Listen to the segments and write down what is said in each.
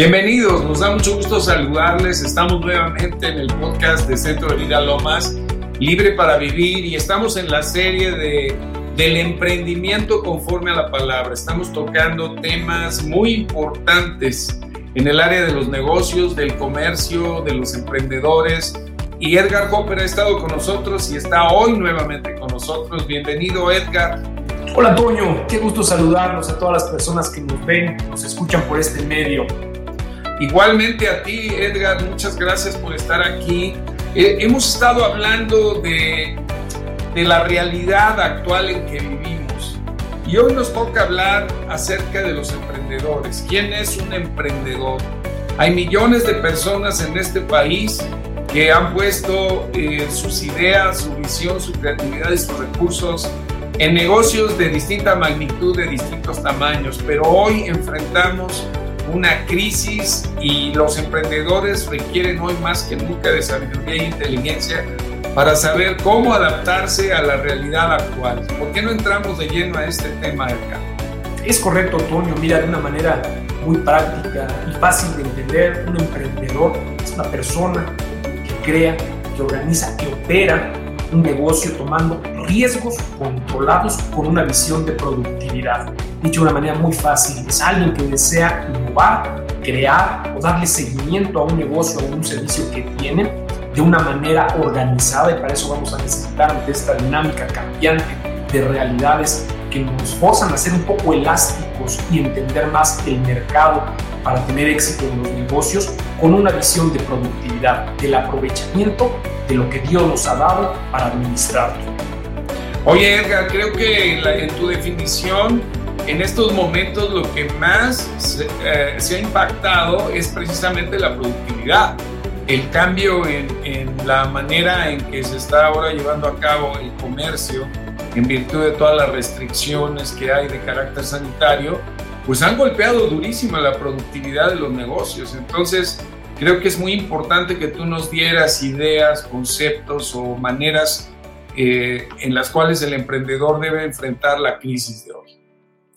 Bienvenidos, nos da mucho gusto saludarles. Estamos nuevamente en el podcast de Centro de Vida Lomas, Libre para Vivir, y estamos en la serie de, del emprendimiento conforme a la palabra. Estamos tocando temas muy importantes en el área de los negocios, del comercio, de los emprendedores. Y Edgar Hopper ha estado con nosotros y está hoy nuevamente con nosotros. Bienvenido, Edgar. Hola, Toño. Qué gusto saludarnos a todas las personas que nos ven, nos escuchan por este medio. Igualmente a ti, Edgar, muchas gracias por estar aquí. Eh, hemos estado hablando de, de la realidad actual en que vivimos y hoy nos toca hablar acerca de los emprendedores. ¿Quién es un emprendedor? Hay millones de personas en este país que han puesto eh, sus ideas, su visión, su creatividad y sus recursos en negocios de distinta magnitud, de distintos tamaños, pero hoy enfrentamos una crisis y los emprendedores requieren hoy más que nunca de sabiduría e inteligencia para saber cómo adaptarse a la realidad actual. ¿Por qué no entramos de lleno a este tema, Edgar? Es correcto, Antonio. Mira, de una manera muy práctica y fácil de entender, un emprendedor es una persona que crea, que organiza, que opera un negocio tomando riesgos controlados con una visión de productividad. Dicho de una manera muy fácil, es alguien que desea innovar, crear o darle seguimiento a un negocio o un servicio que tiene de una manera organizada y para eso vamos a necesitar ante esta dinámica cambiante de realidades que nos forzan a ser un poco elásticos y entender más el mercado para tener éxito en los negocios con una visión de productividad, del aprovechamiento de lo que Dios nos ha dado para administrarlo. Oye Edgar, creo que en, tu definición, en estos momentos lo que más eh, se, ha impactado es precisamente la productividad, el cambio en, la manera en que se está ahora llevando a cabo el comercio en virtud de todas las restricciones que hay de carácter sanitario, pues han golpeado durísima la productividad de los negocios. Entonces, Creo que es muy importante que tú nos dieras ideas, conceptos o maneras eh, en las cuales el emprendedor debe enfrentar la crisis de hoy.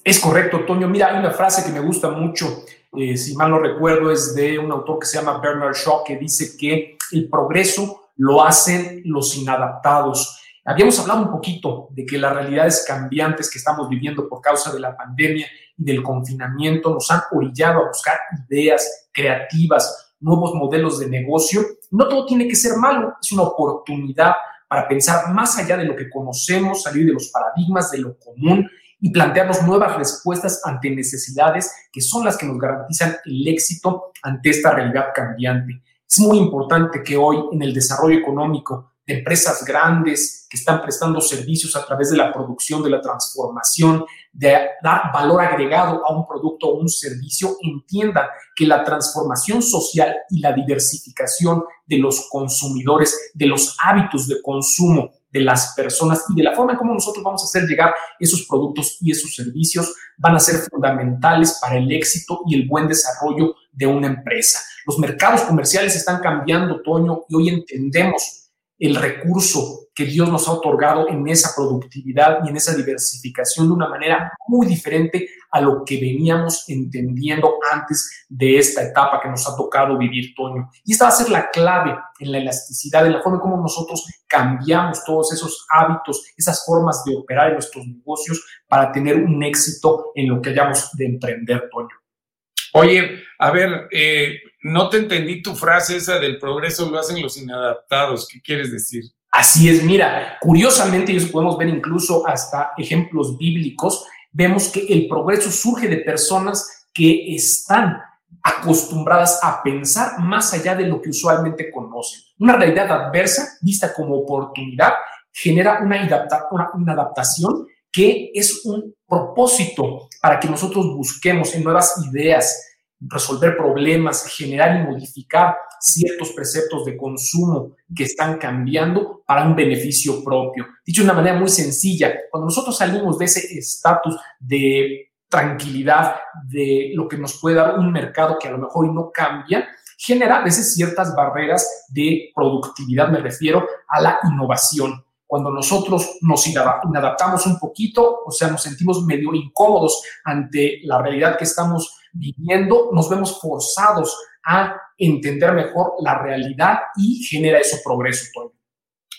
Es correcto, Toño. Mira, hay una frase que me gusta mucho, eh, si mal no recuerdo, es de un autor que se llama Bernard Shaw, que dice que el progreso lo hacen los inadaptados. Habíamos hablado un poquito de que las realidades cambiantes que estamos viviendo por causa de la pandemia y del confinamiento nos han orillado a buscar ideas creativas, nuevos modelos de negocio. No todo tiene que ser malo, es una oportunidad para pensar más allá de lo que conocemos, salir de los paradigmas, de lo común y plantearnos nuevas respuestas ante necesidades que son las que nos garantizan el éxito ante esta realidad cambiante. Es muy importante que hoy en el desarrollo económico de empresas grandes que están prestando servicios a través de la producción, de la transformación, de dar valor agregado a un producto o un servicio, entiendan que la transformación social y la diversificación de los consumidores, de los hábitos de consumo de las personas y de la forma en cómo nosotros vamos a hacer llegar esos productos y esos servicios van a ser fundamentales para el éxito y el buen desarrollo de una empresa. Los mercados comerciales están cambiando, Toño, y hoy entendemos el recurso que Dios nos ha otorgado en esa productividad y en esa diversificación de una manera muy diferente a lo que veníamos entendiendo antes de esta etapa que nos ha tocado vivir, Toño. Y esta va a ser la clave en la elasticidad, en la forma en cómo nosotros cambiamos todos esos hábitos, esas formas de operar en nuestros negocios para tener un éxito en lo que hayamos de emprender, Toño. Oye, a ver, eh, no te entendí tu frase esa del progreso lo hacen los inadaptados. ¿Qué quieres decir? Así es, mira, curiosamente, y podemos ver incluso hasta ejemplos bíblicos, vemos que el progreso surge de personas que están acostumbradas a pensar más allá de lo que usualmente conocen. Una realidad adversa, vista como oportunidad, genera una, adaptación que es un propósito para que nosotros busquemos nuevas ideas, resolver problemas, generar y modificar ciertos preceptos de consumo que están cambiando para un beneficio propio. Dicho de una manera muy sencilla, cuando nosotros salimos de ese estatus de tranquilidad, de lo que nos puede dar un mercado que a lo mejor no cambia, genera a veces ciertas barreras de productividad, me refiero a la innovación cuando nosotros nos inadaptamos un poquito, o sea, nos sentimos medio incómodos ante la realidad que estamos viviendo, nos vemos forzados a entender mejor la realidad y genera eso progreso,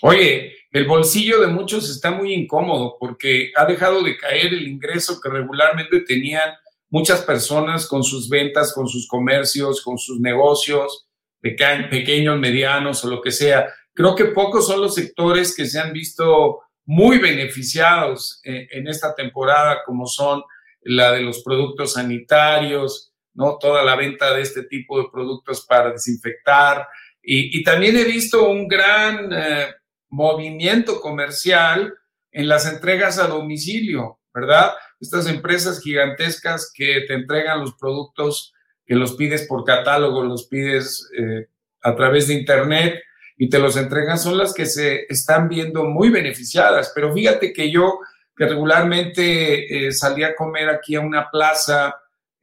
Oye, el bolsillo de muchos está muy incómodo porque ha dejado de caer el ingreso que regularmente tenían muchas personas con sus ventas, con sus comercios, con sus negocios, pequeños, medianos o lo que sea. Creo que pocos son los sectores que se han visto muy beneficiados en, en esta temporada, como son la de los productos sanitarios, ¿no? Toda la venta de este tipo de productos para desinfectar. Y, también he visto un gran eh, movimiento comercial en las entregas a domicilio, ¿verdad? Estas empresas gigantescas que te entregan los productos que los pides por catálogo, los pides eh, a través de Internet y te los entregan, son las que se están viendo muy beneficiadas. Pero fíjate que yo, que regularmente eh, salí a comer aquí a una plaza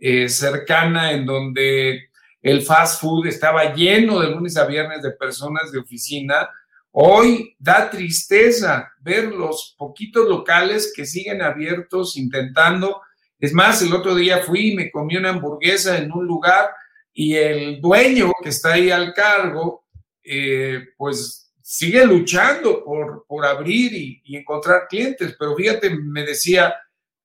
eh, cercana en donde el fast food estaba lleno de lunes a viernes de personas de oficina, Hoy da tristeza ver los poquitos locales que siguen abiertos intentando. Es más, el otro día fui y me comí una hamburguesa en un lugar y el dueño que está ahí al cargo, eh, pues sigue luchando por, por abrir y, y, encontrar clientes. Pero fíjate, me decía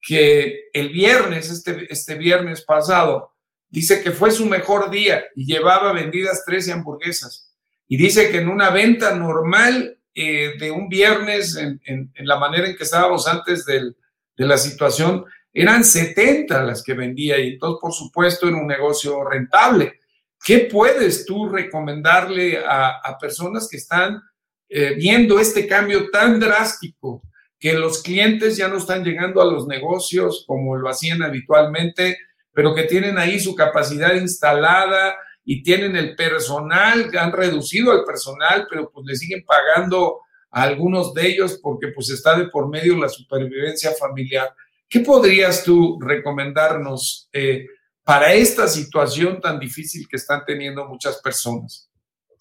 que el viernes, este, este viernes pasado, dice que fue su mejor día y llevaba vendidas 13 hamburguesas y dice que en una venta normal eh, de un viernes, en, en, la manera en que estábamos antes del, de la situación, eran 70 las que vendía y entonces, por supuesto, era un negocio rentable. ¿Qué puedes tú recomendarle a, a personas que están eh, viendo este cambio tan drástico, que los clientes ya no están llegando a los negocios como lo hacían habitualmente, pero que tienen ahí su capacidad instalada, y tienen el personal, han reducido al personal, pero pues le siguen pagando a algunos de ellos porque pues está de por medio la supervivencia familiar. ¿Qué podrías tú recomendarnos eh, para esta situación tan difícil que están teniendo muchas personas?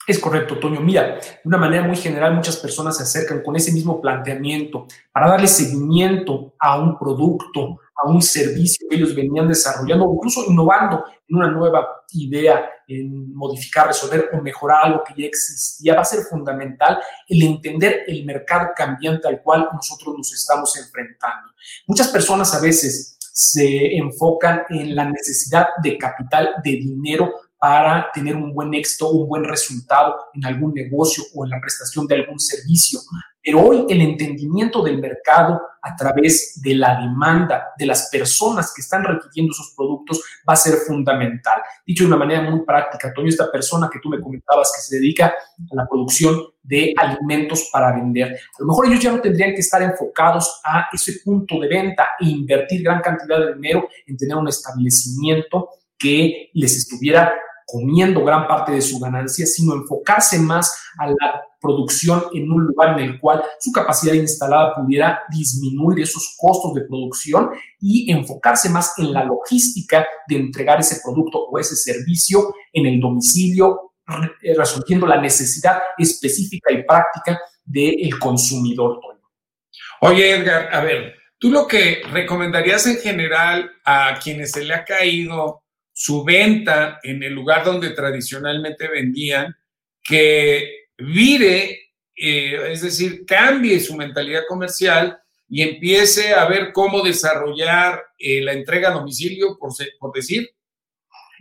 Es correcto, Toño. Mira, de una manera muy general, muchas personas se acercan con ese mismo planteamiento para darle seguimiento a un producto, a un servicio que ellos venían desarrollando, incluso innovando en una nueva idea, en modificar, resolver o mejorar algo que ya existía, va a ser fundamental el entender el mercado cambiante al cual nosotros nos estamos enfrentando. Muchas personas a veces se enfocan en la necesidad de capital, de dinero para tener un buen éxito, un buen resultado en algún negocio o en la prestación de algún servicio. Pero hoy el entendimiento del mercado a través de la demanda de las personas que están requiriendo esos productos va a ser fundamental. Dicho de una manera muy práctica, Toño, esta persona que tú me comentabas que se dedica a la producción de alimentos para vender, a lo mejor ellos ya no tendrían que estar enfocados a ese punto de venta e invertir gran cantidad de dinero en tener un establecimiento que les estuviera comiendo gran parte de su ganancia, sino enfocarse más a la producción en un lugar en el cual su capacidad instalada pudiera disminuir esos costos de producción y enfocarse más en la logística de entregar ese producto o ese servicio en el domicilio, resolviendo la necesidad específica y práctica del consumidor. Oye, Edgar, a ver, tú lo que recomendarías en general a quienes se le ha caído su venta en el lugar donde tradicionalmente vendían, que vire, eh, es decir, cambie su mentalidad comercial y empiece a ver cómo desarrollar eh, la entrega a domicilio, por, por decir,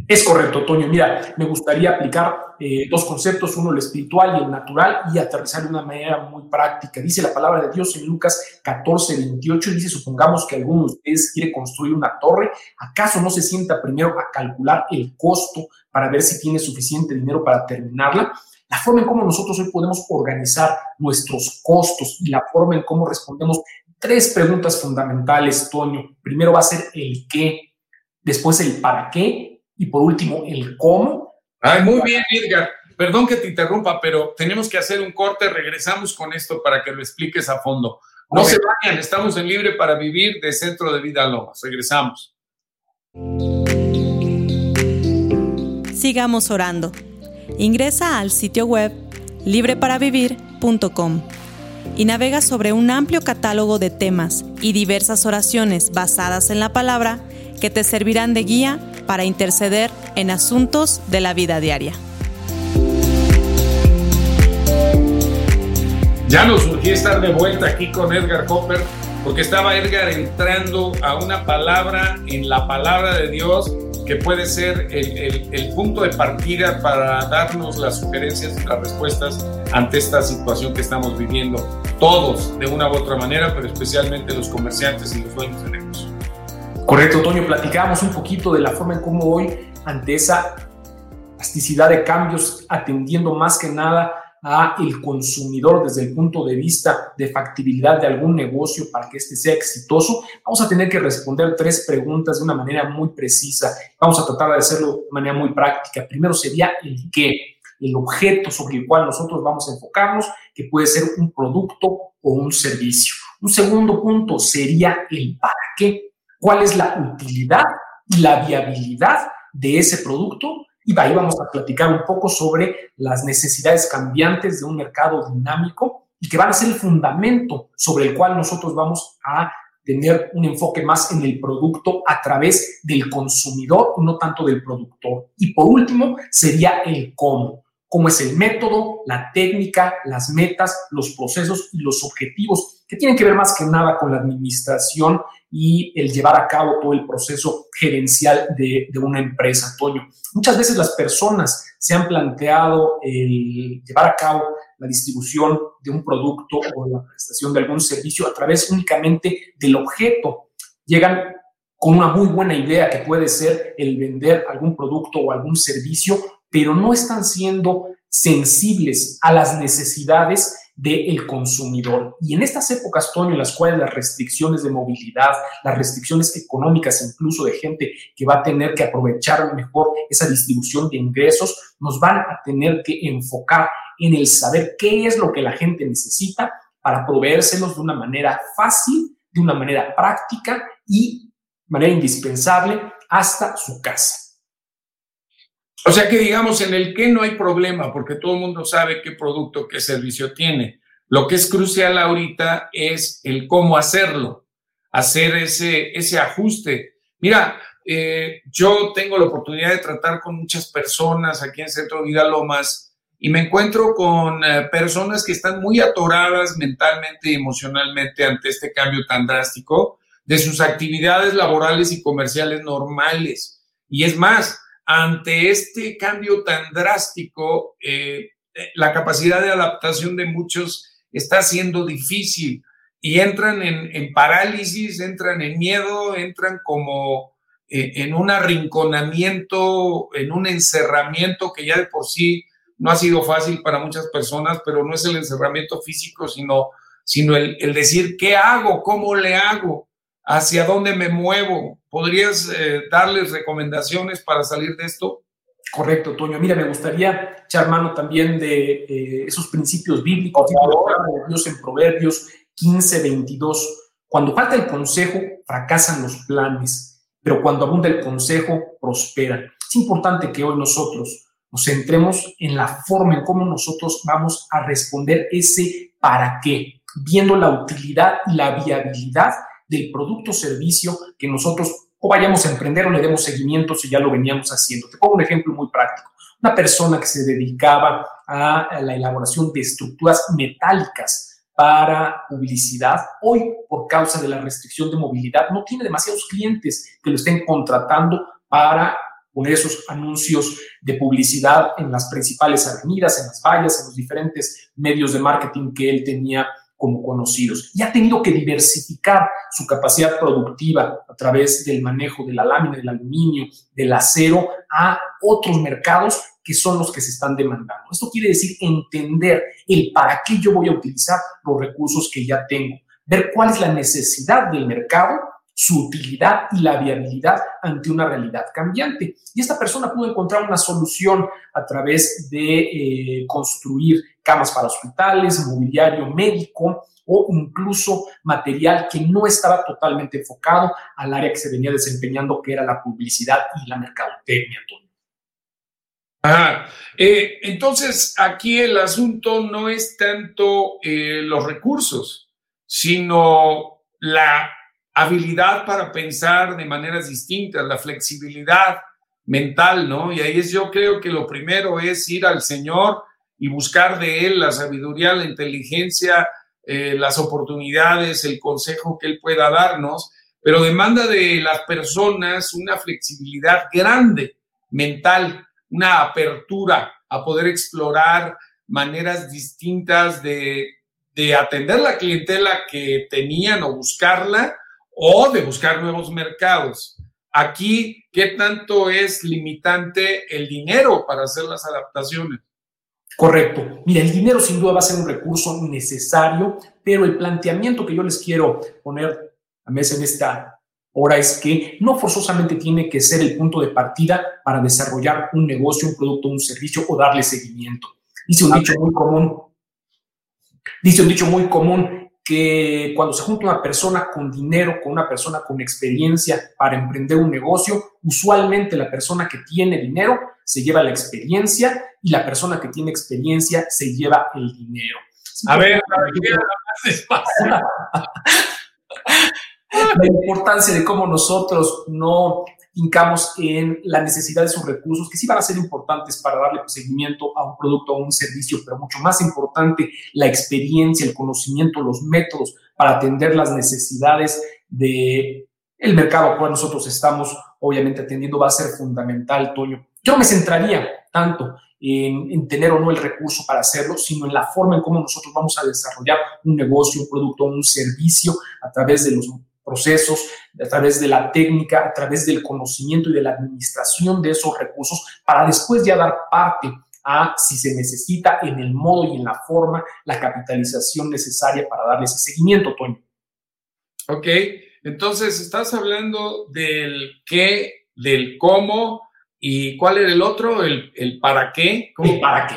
es correcto, Toño. Mira, me gustaría aplicar eh, dos conceptos, uno el espiritual y el natural, y aterrizar de una manera muy práctica. Dice la palabra de Dios en Lucas 14, 28, dice, supongamos que alguno de ustedes quiere construir una torre, ¿acaso no se sienta primero a calcular el costo para ver si tiene suficiente dinero para terminarla? La forma en cómo nosotros hoy podemos organizar nuestros costos y la forma en cómo respondemos tres preguntas fundamentales, Toño. Primero va a ser el qué, después el para qué y por último, el cómo. Ay, muy bien, Edgar. Perdón que te interrumpa, pero tenemos que hacer un corte. Regresamos con esto para que lo expliques a fondo. No se vayan, estamos en Libre para Vivir de Centro de Vida Lomas. Regresamos. Sigamos orando. Ingresa al sitio web libreparavivir.com y navega sobre un amplio catálogo de temas y diversas oraciones basadas en la palabra que te servirán de guía para interceder en asuntos de la vida diaria. Ya nos surgió estar de vuelta aquí con Edgar Copper, porque estaba Edgar entrando a una palabra en la palabra de Dios que puede ser el, el, punto de partida para darnos las sugerencias y las respuestas ante esta situación que estamos viviendo. Todos, de una u otra manera, pero especialmente los comerciantes y los dueños de negocio. Correcto, Toño. Platicábamos un poquito de la forma en cómo hoy, ante esa plasticidad de cambios, atendiendo más que nada a el consumidor desde el punto de vista de factibilidad de algún negocio para que éste sea exitoso, vamos a tener que responder tres preguntas de una manera muy precisa. Vamos a tratar de hacerlo de manera muy práctica. Primero sería el qué, el objeto sobre el cual nosotros vamos a enfocarnos, que puede ser un producto o un servicio. Un segundo punto sería el para qué, cuál es la utilidad y la viabilidad de ese producto y ahí vamos a platicar un poco sobre las necesidades cambiantes de un mercado dinámico y que van a ser el fundamento sobre el cual nosotros vamos a tener un enfoque más en el producto a través del consumidor no tanto del productor. Y por último, sería el cómo. Cómo es el método, la técnica, las metas, los procesos y los objetivos que tienen que ver más que nada con la administración y el llevar a cabo todo el proceso gerencial de, una empresa, Toño. Muchas veces las personas se han planteado el llevar a cabo la distribución de un producto o la prestación de algún servicio a través únicamente del objeto. Llegan con una muy buena idea que puede ser el vender algún producto o algún servicio, pero no están siendo sensibles a las necesidades del consumidor. Y en estas épocas, Toño, en las cuales las restricciones de movilidad, las restricciones económicas, incluso de gente que va a tener que aprovechar mejor esa distribución de ingresos, nos van a tener que enfocar en el saber qué es lo que la gente necesita para proveérselos de una manera fácil, de una manera práctica y de manera indispensable hasta su casa. O sea que digamos, en el que no hay problema, porque todo el mundo sabe qué producto, qué servicio tiene. Lo que es crucial ahorita es el cómo hacerlo, hacer ese, ese ajuste. Mira, eh, yo tengo la oportunidad de tratar con muchas personas aquí en Centro Vida Lomas y me encuentro con eh, personas que están muy atoradas mentalmente y emocionalmente ante este cambio tan drástico de sus actividades laborales y comerciales normales. Y es más, ante este cambio tan drástico, eh, la capacidad de adaptación de muchos está siendo difícil y entran en, parálisis, entran en miedo, entran como eh, en un arrinconamiento, en un encerramiento que ya de por sí no ha sido fácil para muchas personas, pero no es el encerramiento físico, sino, sino el, el decir, ¿qué hago? ¿Cómo le hago? ¿Hacia dónde me muevo? ¿Podrías eh, darles recomendaciones para salir de esto? Correcto, Toño. Mira, me gustaría echar mano también de eh, esos principios bíblicos. de Dios en Proverbios 15, 22. Cuando falta el consejo, fracasan los planes, pero cuando abunda el consejo, prosperan. Es importante que hoy nosotros nos centremos en la forma en cómo nosotros vamos a responder ese para qué, viendo la utilidad y la viabilidad del producto o servicio que nosotros o vayamos a emprender o le demos seguimiento si ya lo veníamos haciendo. Te pongo un ejemplo muy práctico. Una persona que se dedicaba a la elaboración de estructuras metálicas para publicidad, hoy por causa de la restricción de movilidad no tiene demasiados clientes que lo estén contratando para poner esos anuncios de publicidad en las principales avenidas, en las vallas, en los diferentes medios de marketing que él tenía como conocidos y ha tenido que diversificar su capacidad productiva a través del manejo de la lámina, del aluminio, del acero a otros mercados que son los que se están demandando. Esto quiere decir entender el para qué yo voy a utilizar los recursos que ya tengo, ver cuál es la necesidad del mercado su utilidad y la viabilidad ante una realidad cambiante. Y esta persona pudo encontrar una solución a través de eh, construir camas para hospitales, mobiliario médico o incluso material que no estaba totalmente enfocado al área que se venía desempeñando, que era la publicidad y la mercadotecnia. Eh, entonces aquí el asunto no es tanto eh, los recursos, sino la habilidad para pensar de maneras distintas, la flexibilidad mental, ¿no? Y ahí es yo creo que lo primero es ir al Señor y buscar de Él la sabiduría, la inteligencia, eh, las oportunidades, el consejo que Él pueda darnos, pero demanda de las personas una flexibilidad grande, mental, una apertura a poder explorar maneras distintas de, de atender la clientela que tenían o buscarla o de buscar nuevos mercados. Aquí, ¿qué tanto es limitante el dinero para hacer las adaptaciones? Correcto. Mira, el dinero sin duda va a ser un recurso necesario, pero el planteamiento que yo les quiero poner a mesa en esta hora es que no forzosamente tiene que ser el punto de partida para desarrollar un negocio, un producto, un servicio o darle seguimiento. Dice un dicho muy común, dice un dicho muy común que cuando se junta una persona con dinero, con una persona con experiencia para emprender un negocio, usualmente la persona que tiene dinero se lleva la experiencia y la persona que tiene experiencia se lleva el dinero. A ver, la importancia de cómo nosotros no hincamos en la necesidad de sus recursos, que sí van a ser importantes para darle seguimiento a un producto o un servicio, pero mucho más importante, la experiencia, el conocimiento, los métodos para atender las necesidades de el mercado al cual nosotros estamos obviamente atendiendo va a ser fundamental, Toño. Yo no me centraría tanto en, en, tener o no el recurso para hacerlo, sino en la forma en cómo nosotros vamos a desarrollar un negocio, un producto, un servicio a través de los procesos, a través de la técnica, a través del conocimiento y de la administración de esos recursos, para después ya dar parte a si se necesita en el modo y en la forma la capitalización necesaria para darle ese seguimiento, Toño. Ok, entonces estás hablando del qué, del cómo y cuál era el otro, el, el para qué. ¿Cómo? para qué.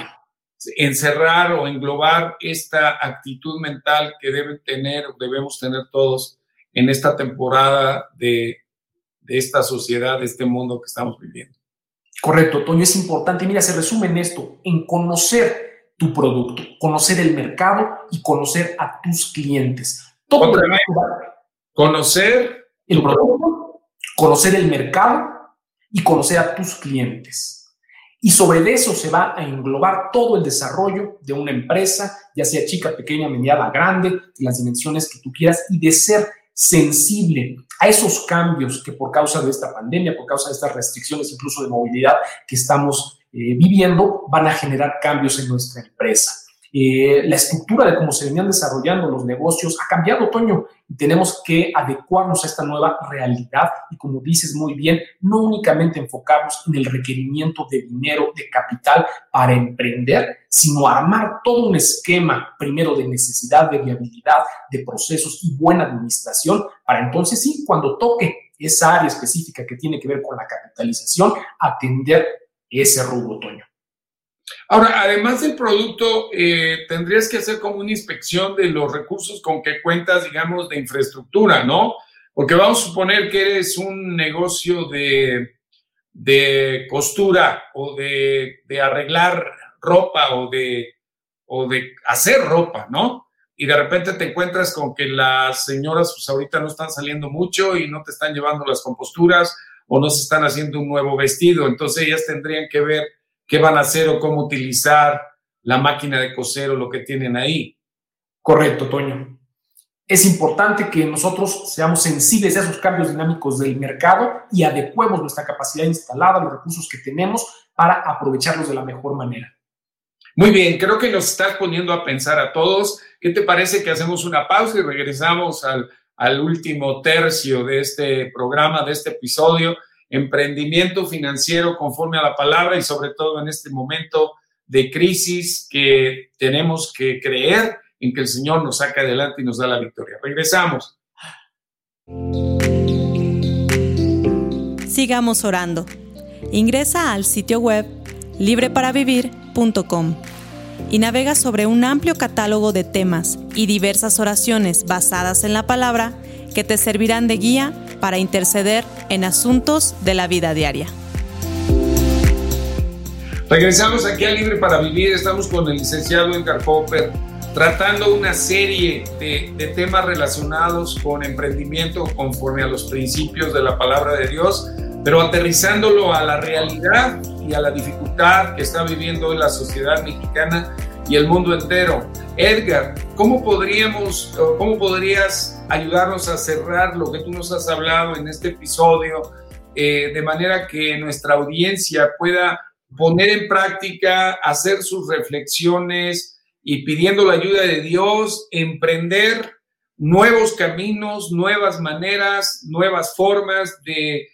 Encerrar o englobar esta actitud mental que deben tener, debemos tener todos en esta temporada de, esta sociedad, de este mundo que estamos viviendo. Correcto, Toño, es importante. Mira, se resume en esto, en conocer tu producto, conocer el mercado y conocer a tus clientes. Todo Otra vez, conocer el producto, conocer el mercado y conocer a tus clientes. Y sobre eso se va a englobar todo el desarrollo de una empresa, ya sea chica, pequeña, mediana, grande, las dimensiones que tú quieras, y de ser sensible a esos cambios que por causa de esta pandemia, por causa de estas restricciones incluso de movilidad que estamos eh, viviendo, van a generar cambios en nuestra empresa. Eh, la estructura de cómo se venían desarrollando los negocios ha cambiado, Toño, y tenemos que adecuarnos a esta nueva realidad y, como dices muy bien, no únicamente enfocarnos en el requerimiento de dinero, de capital para emprender, sino armar todo un esquema, primero de necesidad, de viabilidad, de procesos y buena administración, para entonces sí, cuando toque esa área específica que tiene que ver con la capitalización, atender ese rubro, Toño. Ahora, además del producto, eh, tendrías que hacer como una inspección de los recursos con que cuentas, digamos, de infraestructura, ¿no? Porque vamos a suponer que eres un negocio de, de costura o de, de, arreglar ropa o de, o de hacer ropa, ¿no? Y de repente te encuentras con que las señoras pues ahorita no están saliendo mucho y no te están llevando las composturas o no se están haciendo un nuevo vestido. Entonces ellas tendrían que ver qué van a hacer o cómo utilizar la máquina de coser o lo que tienen ahí. Correcto, Toño. Es importante que nosotros seamos sensibles a esos cambios dinámicos del mercado y adecuemos nuestra capacidad instalada, los recursos que tenemos para aprovecharlos de la mejor manera. Muy bien, creo que nos estás poniendo a pensar a todos. ¿Qué te parece que hacemos una pausa y regresamos al, al último tercio de este programa, de este episodio? Emprendimiento financiero conforme a la palabra y sobre todo en este momento de crisis que tenemos que creer en que el Señor nos saca adelante y nos da la victoria. Regresamos. Sigamos orando. Ingresa al sitio web libreparavivir.com y navega sobre un amplio catálogo de temas y diversas oraciones basadas en la palabra que te servirán de guía para interceder en asuntos de la vida diaria. Regresamos aquí a Libre para Vivir. Estamos con el licenciado Edgar Popper tratando una serie de, de, temas relacionados con emprendimiento conforme a los principios de la palabra de Dios. Pero aterrizándolo a la realidad y a la dificultad que está viviendo hoy la sociedad mexicana y el mundo entero. Edgar, ¿cómo podríamos, cómo podrías ayudarnos a cerrar lo que tú nos has hablado en este episodio, eh, de manera que nuestra audiencia pueda poner en práctica, hacer sus reflexiones y pidiendo la ayuda de Dios, emprender nuevos caminos, nuevas maneras, nuevas formas de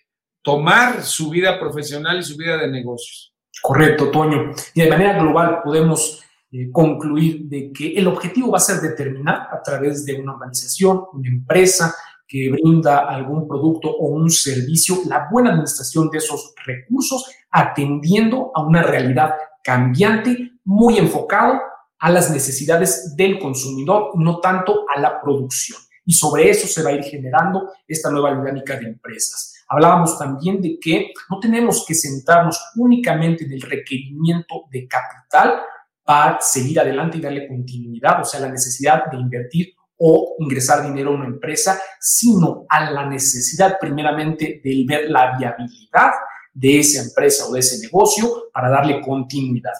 tomar su vida profesional y su vida de negocios. Correcto, Toño. Y de manera global podemos eh, concluir de que el objetivo va a ser determinar a través de una organización, una empresa que brinda algún producto o un servicio, la buena administración de esos recursos, atendiendo a una realidad cambiante, muy enfocado a las necesidades del consumidor, no tanto a la producción. Y sobre eso se va a ir generando esta nueva dinámica de empresas. Hablábamos también de que no tenemos que sentarnos únicamente en el requerimiento de capital para seguir adelante y darle continuidad, o sea, la necesidad de invertir o ingresar dinero a una empresa, sino a la necesidad primeramente de ver la viabilidad de esa empresa o de ese negocio para darle continuidad.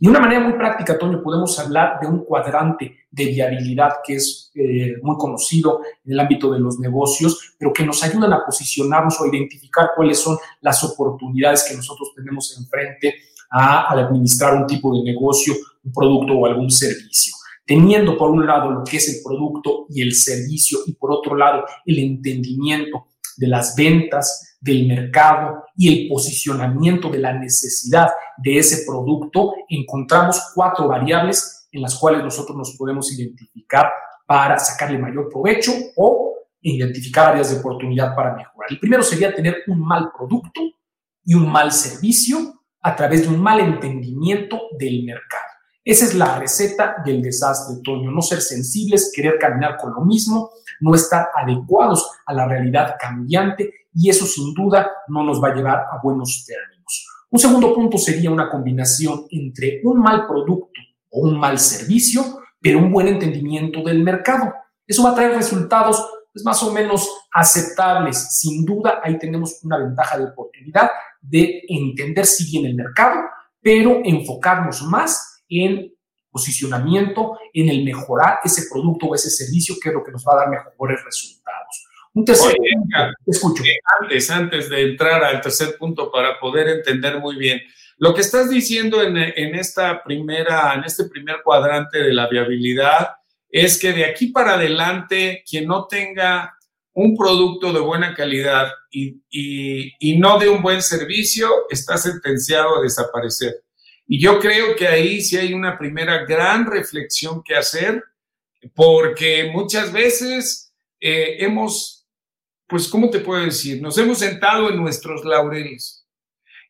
De una manera muy práctica, Toño, podemos hablar de un cuadrante de viabilidad que es eh, muy conocido en el ámbito de los negocios, pero que nos ayudan a posicionarnos o a identificar cuáles son las oportunidades que nosotros tenemos enfrente a, al administrar un tipo de negocio, un producto o algún servicio. Teniendo por un lado lo que es el producto y el servicio y por otro lado el entendimiento de las ventas, del mercado y el posicionamiento de la necesidad de ese producto, encontramos cuatro variables en las cuales nosotros nos podemos identificar para sacarle mayor provecho o identificar áreas de oportunidad para mejorar. El primero sería tener un mal producto y un mal servicio a través de un mal entendimiento del mercado. Esa es la receta del desastre, Toño. No ser sensibles, querer caminar con lo mismo, no estar adecuados a la realidad cambiante y eso sin duda no nos va a llevar a buenos términos. Un segundo punto sería una combinación entre un mal producto o un mal servicio, pero un buen entendimiento del mercado. Eso va a traer resultados pues, más o menos aceptables. Sin duda, ahí tenemos una ventaja de oportunidad de entender si bien el mercado, pero enfocarnos más en posicionamiento, en el mejorar ese producto o ese servicio, que es lo que nos va a dar mejores resultados. Un tercer punto, escucho. Eh, antes, antes de entrar al tercer punto para poder entender muy bien, lo que estás diciendo en, esta primera, en este primer cuadrante de la viabilidad es que de aquí para adelante, quien no tenga un producto de buena calidad y no de un buen servicio, está sentenciado a desaparecer. Y yo creo que ahí sí hay una primera gran reflexión que hacer, porque muchas veces eh, hemos, pues, ¿cómo te puedo decir? Nos hemos sentado en nuestros laureles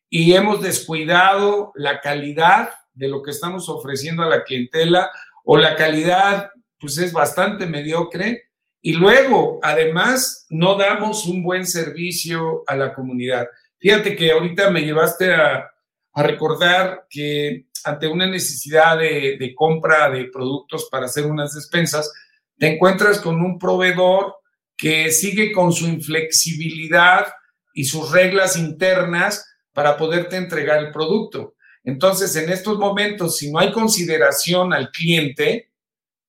y hemos descuidado la calidad de lo que estamos ofreciendo a la clientela o la calidad, pues, es bastante mediocre. Y luego, además, no damos un buen servicio a la comunidad. Fíjate que ahorita me llevaste a, a recordar que ante una necesidad de, compra de productos para hacer unas despensas, te encuentras con un proveedor que sigue con su inflexibilidad y sus reglas internas para poderte entregar el producto. Entonces, en estos momentos, si no hay consideración al cliente,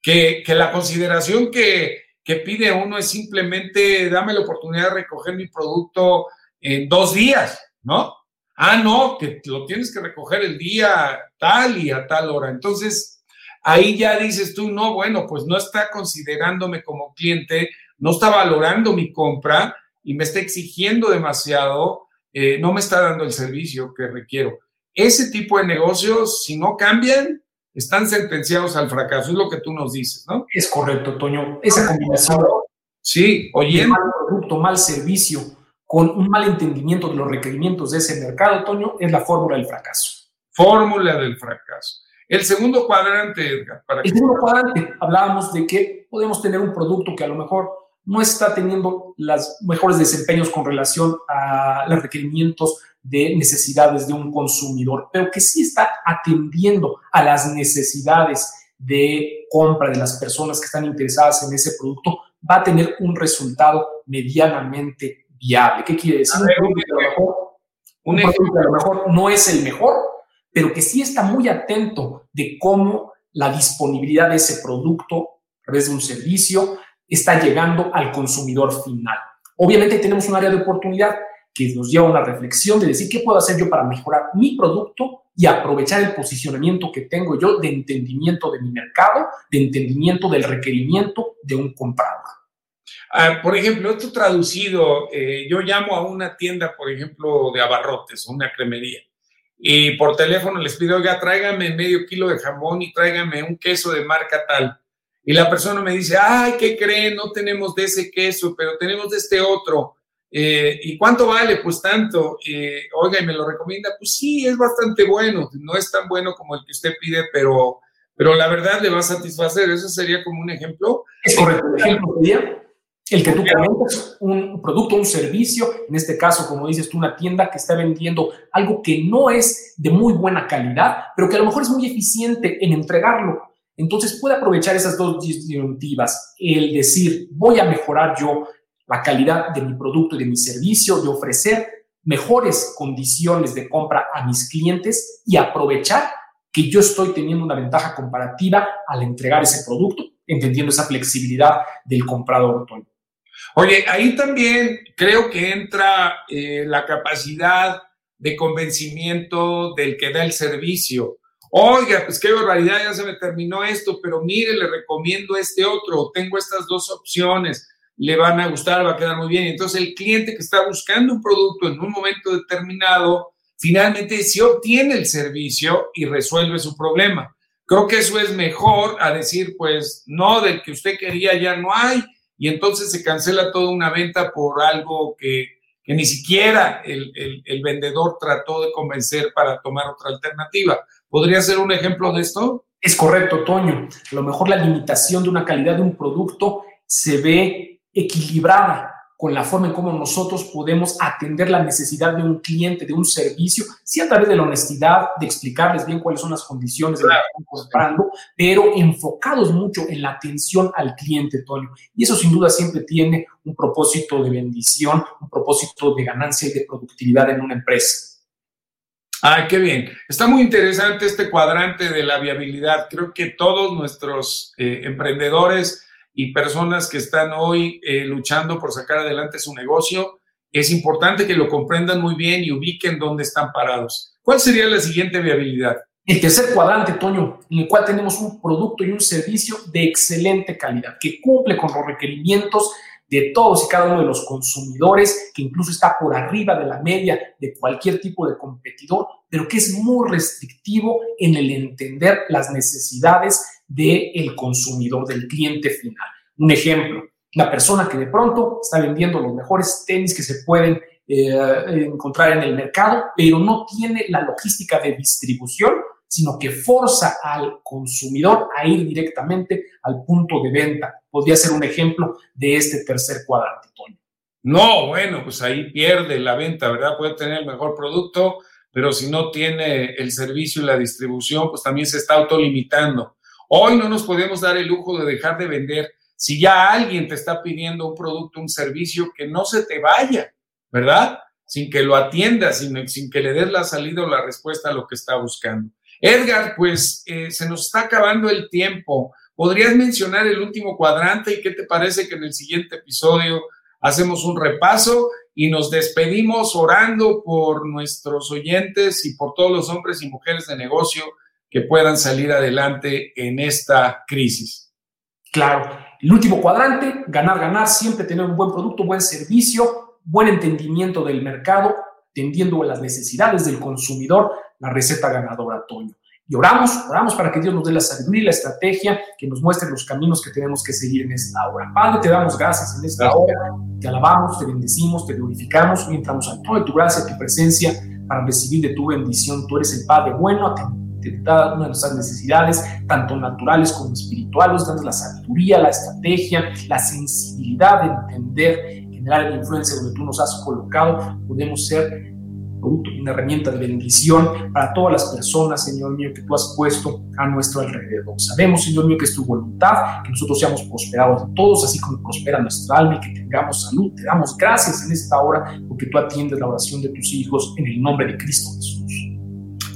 que, la consideración que, que pide uno es simplemente dame la oportunidad de recoger mi producto en dos días, ¿no? Ah, no, que lo tienes que recoger el día tal y a tal hora. Entonces, ahí ya dices tú, no, bueno, pues no está considerándome como cliente, no está valorando mi compra y me está exigiendo demasiado, eh, no me está dando el servicio que requiero. Ese tipo de negocios, si no cambian, están sentenciados al fracaso, es lo que tú nos dices, ¿no? Es correcto, Toño. Esa combinación. Sí, oye. Mal producto, mal servicio con un mal entendimiento de los requerimientos de ese mercado, Toño, es la fórmula del fracaso. Fórmula del fracaso. El segundo cuadrante, Edgar. Para el segundo cuadrante, hablábamos de que podemos tener un producto que a lo mejor no está teniendo los mejores desempeños con relación a los requerimientos de necesidades de un consumidor, pero que sí está atendiendo a las necesidades de compra de las personas que están interesadas en ese producto, va a tener un resultado medianamente viable. ¿Qué quiere decir? un producto que a lo mejor, un que a lo mejor no es el mejor, pero que sí está muy atento de cómo la disponibilidad de ese producto a través de un servicio está llegando al consumidor final. Obviamente tenemos un área de oportunidad que nos lleva a una reflexión de decir qué puedo hacer yo para mejorar mi producto y aprovechar el posicionamiento que tengo yo de entendimiento de mi mercado, de entendimiento del requerimiento de un comprador. Ah, por ejemplo, esto traducido, eh, yo llamo a una tienda, por ejemplo, de abarrotes, una cremería, y por teléfono les pido, oiga, tráigame medio kilo de jamón y tráigame un queso de marca tal. Y la persona me dice, ay, ¿qué creen? No tenemos de ese queso, pero tenemos de este otro. Eh, ¿Y cuánto vale? Pues tanto. Eh, oiga, ¿y me lo recomienda? Pues sí, es bastante bueno. No es tan bueno como el que usted pide, pero, pero la verdad le va a satisfacer. Eso sería como un ejemplo. Es correcto. El ejemplo sería el que tú comentas, un producto, un servicio, en este caso, como dices tú, una tienda que está vendiendo algo que no es de muy buena calidad, pero que a lo mejor es muy eficiente en entregarlo. Entonces puede aprovechar esas dos disyuntivas, el decir, voy a mejorar yo la calidad de mi producto y de mi servicio, de ofrecer mejores condiciones de compra a mis clientes y aprovechar que yo estoy teniendo una ventaja comparativa al entregar ese producto, entendiendo esa flexibilidad del comprador. Oye, ahí también creo que entra eh, la capacidad de convencimiento del que da el servicio. Oiga, pues qué barbaridad, ya se me terminó esto, pero mire, le recomiendo este otro, tengo estas dos opciones le van a gustar, va a quedar muy bien. Entonces el cliente que está buscando un producto en un momento determinado, finalmente sí obtiene el servicio y resuelve su problema. Creo que eso es mejor a decir, pues no, del que usted quería ya no hay, y entonces se cancela toda una venta por algo que, que ni siquiera el, el, el, vendedor trató de convencer para tomar otra alternativa. ¿Podría ser un ejemplo de esto? Es correcto, Toño. A lo mejor la limitación de una calidad de un producto se ve equilibrada con la forma en cómo nosotros podemos atender la necesidad de un cliente, de un servicio, sí a través de la honestidad, de explicarles bien cuáles son las condiciones de lo que están comprando, pero enfocados mucho en la atención al cliente, Toño. Y eso sin duda siempre tiene un propósito de bendición, un propósito de ganancia y de productividad en una empresa. Ay, qué bien. Está muy interesante este cuadrante de la viabilidad. Creo que todos nuestros eh, emprendedores y personas que están hoy eh, luchando por sacar adelante su negocio, es importante que lo comprendan muy bien y ubiquen dónde están parados. ¿Cuál sería la siguiente viabilidad? El tercer cuadrante, Toño, en el cual tenemos un producto y un servicio de excelente calidad, que cumple con los requerimientos de todos y cada uno de los consumidores, que incluso está por arriba de la media de cualquier tipo de competidor, pero que es muy restrictivo en el entender las necesidades del consumidor, del cliente final. Un ejemplo, la persona que de pronto está vendiendo los mejores tenis que se pueden eh, encontrar en el mercado, pero no tiene la logística de distribución, sino que forza al consumidor a ir directamente al punto de venta. Podría ser un ejemplo de este tercer cuadrante, Toño. No, bueno, pues ahí pierde la venta, ¿verdad? Puede tener el mejor producto, pero si no tiene el servicio y la distribución, pues también se está autolimitando. Hoy no nos podemos dar el lujo de dejar de vender. Si ya alguien te está pidiendo un producto, un servicio, que no se te vaya, ¿verdad? Sin que lo atiendas, sin, sin que le des la salida o la respuesta a lo que está buscando. Edgar, pues eh, se nos está acabando el tiempo. ¿Podrías mencionar el último cuadrante y qué te parece que en el siguiente episodio hacemos un repaso y nos despedimos orando por nuestros oyentes y por todos los hombres y mujeres de negocio que puedan salir adelante en esta crisis. Claro, el último cuadrante, ganar, ganar, siempre tener un buen producto, buen servicio, buen entendimiento del mercado, tendiendo a las necesidades del consumidor, la receta ganadora, Toño. Y oramos, oramos para que Dios nos dé la sabiduría y la estrategia, que nos muestre los caminos que tenemos que seguir en esta hora. Padre, te damos gracias en esta hora, te alabamos, te bendecimos, te glorificamos, y entramos a toda tu gracia, tu presencia, para recibir de tu bendición. Tú eres el Padre bueno, de cada una de nuestras necesidades, tanto naturales como espirituales, dando la sabiduría, la estrategia, la sensibilidad de entender área de influencia donde tú nos has colocado podemos ser producto una herramienta de bendición para todas las personas, Señor mío, que tú has puesto a nuestro alrededor. Sabemos, Señor mío, que es tu voluntad, que nosotros seamos prosperados todos, así como prospera nuestra alma y que tengamos salud. Te damos gracias en esta hora porque tú atiendes la oración de tus hijos en el nombre de Cristo Jesús.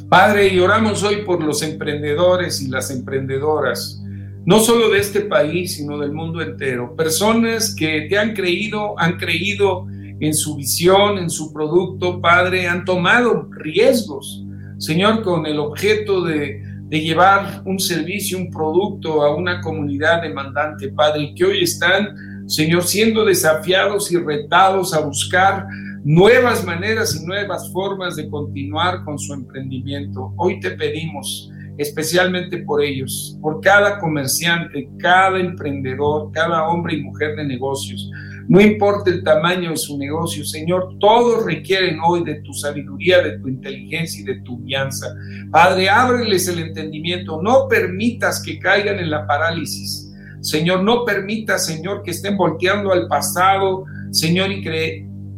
Padre, y oramos hoy por los emprendedores y las emprendedoras, no solo de este país, sino del mundo entero. Personas que te han creído, han creído en su visión, en su producto, Padre, han tomado riesgos, Señor, con el objeto de, llevar un servicio, un producto a una comunidad demandante, Padre, que hoy están, Señor, siendo desafiados y retados a buscar nuevas maneras y nuevas formas de continuar con su emprendimiento. Hoy te pedimos especialmente por ellos, por cada comerciante, cada emprendedor, cada hombre y mujer de negocios, no importa el tamaño de su negocio, Señor, todos requieren hoy de tu sabiduría, de tu inteligencia y de tu guianza. Padre, ábreles el entendimiento, no permitas que caigan en la parálisis. Señor, no permitas, Señor, que estén volteando al pasado, Señor, y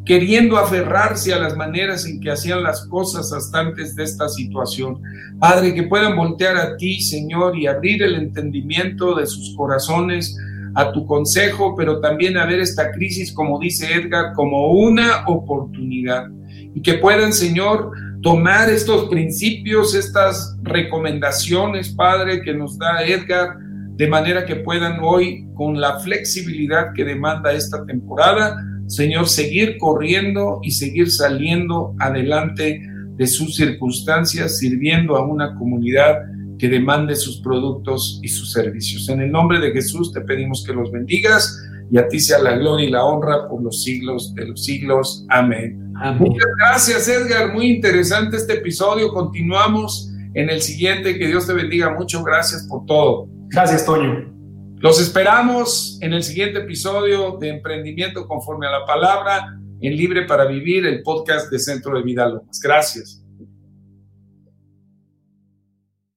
queriendo aferrarse a las maneras en que hacían las cosas hasta antes de esta situación. Padre, que puedan voltear a ti, Señor, y abrir el entendimiento de sus corazones a tu consejo, pero también a ver esta crisis, como dice Edgar, como una oportunidad. Y que puedan, Señor, tomar estos principios, estas recomendaciones, Padre, que nos da Edgar, de manera que puedan hoy, con la flexibilidad que demanda esta temporada, Señor, seguir corriendo y seguir saliendo adelante de sus circunstancias, sirviendo a una comunidad que demande sus productos y sus servicios. En el nombre de Jesús te pedimos que los bendigas y a ti sea la gloria y la honra por los siglos de los siglos. Amén. Muchas gracias, Edgar. Muy interesante este episodio. Continuamos en el siguiente. Que Dios te bendiga mucho. Gracias por todo. Gracias, Toño. Los esperamos en el siguiente episodio de Emprendimiento conforme a la palabra en Libre para Vivir, el podcast de Centro de Vida Lomas. Gracias.